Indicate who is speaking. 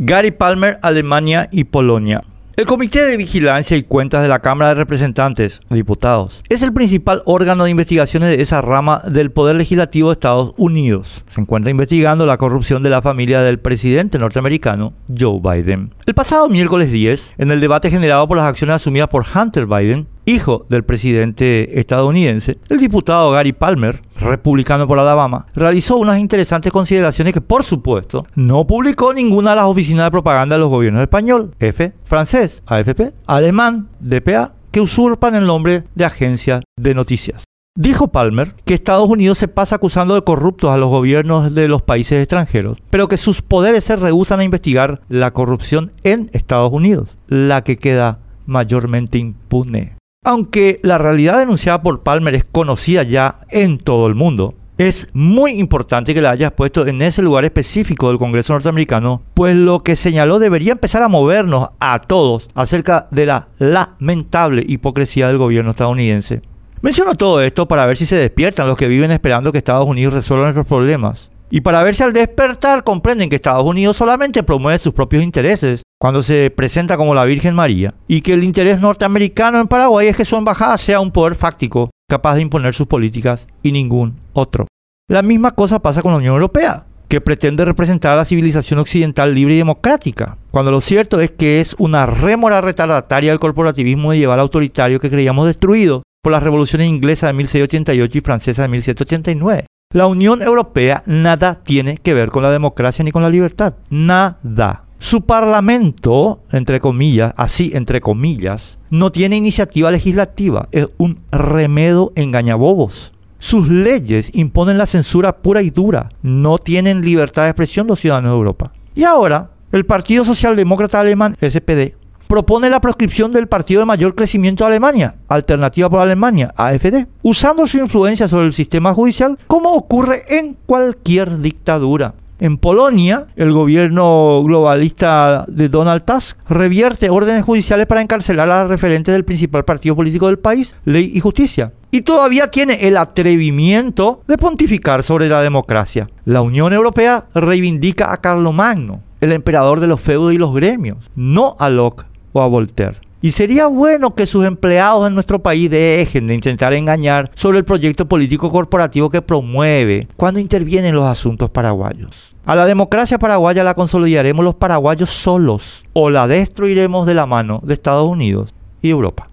Speaker 1: Gary Palmer, Alemania y Polonia. El Comité de Vigilancia y Cuentas de la Cámara de Representantes, diputados, es el principal órgano de investigaciones de esa rama del Poder Legislativo de Estados Unidos. Se encuentra investigando la corrupción de la familia del presidente norteamericano Joe Biden. El pasado miércoles 10, en el debate generado por las acciones asumidas por Hunter Biden, hijo del presidente estadounidense, el diputado Gary Palmer, republicano por Alabama, realizó unas interesantes consideraciones que, por supuesto, no publicó ninguna de las oficinas de propaganda de los gobiernos español, F, francés, AFP, alemán, DPA, que usurpan el nombre de agencia de noticias. Dijo Palmer que Estados Unidos se pasa acusando de corruptos a los gobiernos de los países extranjeros, pero que sus poderes se rehusan a investigar la corrupción en Estados Unidos, la que queda mayormente impune. Aunque la realidad denunciada por Palmer es conocida ya en todo el mundo, es muy importante que la hayas puesto en ese lugar específico del Congreso norteamericano, pues lo que señaló debería empezar a movernos a todos acerca de la lamentable hipocresía del gobierno estadounidense. Menciono todo esto para ver si se despiertan los que viven esperando que Estados Unidos resuelva nuestros problemas. Y para ver si al despertar comprenden que Estados Unidos solamente promueve sus propios intereses cuando se presenta como la Virgen María, y que el interés norteamericano en Paraguay es que su embajada sea un poder fáctico capaz de imponer sus políticas y ningún otro. La misma cosa pasa con la Unión Europea, que pretende representar a la civilización occidental libre y democrática, cuando lo cierto es que es una rémora retardataria del corporativismo medieval autoritario que creíamos destruido por las revoluciones inglesas de 1688 y francesa de 1789. La Unión Europea nada tiene que ver con la democracia ni con la libertad. Nada. Su parlamento, entre comillas, así entre comillas, no tiene iniciativa legislativa, es un remedo engañabobos. Sus leyes imponen la censura pura y dura, no tienen libertad de expresión los ciudadanos de Europa. Y ahora, el Partido Socialdemócrata Alemán, SPD, propone la proscripción del partido de mayor crecimiento de Alemania, Alternativa por Alemania, AFD, usando su influencia sobre el sistema judicial como ocurre en cualquier dictadura. En Polonia, el gobierno globalista de Donald Tusk revierte órdenes judiciales para encarcelar a referentes del principal partido político del país, Ley y Justicia. Y todavía tiene el atrevimiento de pontificar sobre la democracia. La Unión Europea reivindica a Carlomagno, el emperador de los feudos y los gremios, no a Locke o a Voltaire. Y sería bueno que sus empleados en nuestro país dejen de intentar engañar sobre el proyecto político corporativo que promueve cuando intervienen los asuntos paraguayos. A la democracia paraguaya la consolidaremos los paraguayos solos o la destruiremos de la mano de Estados Unidos y Europa.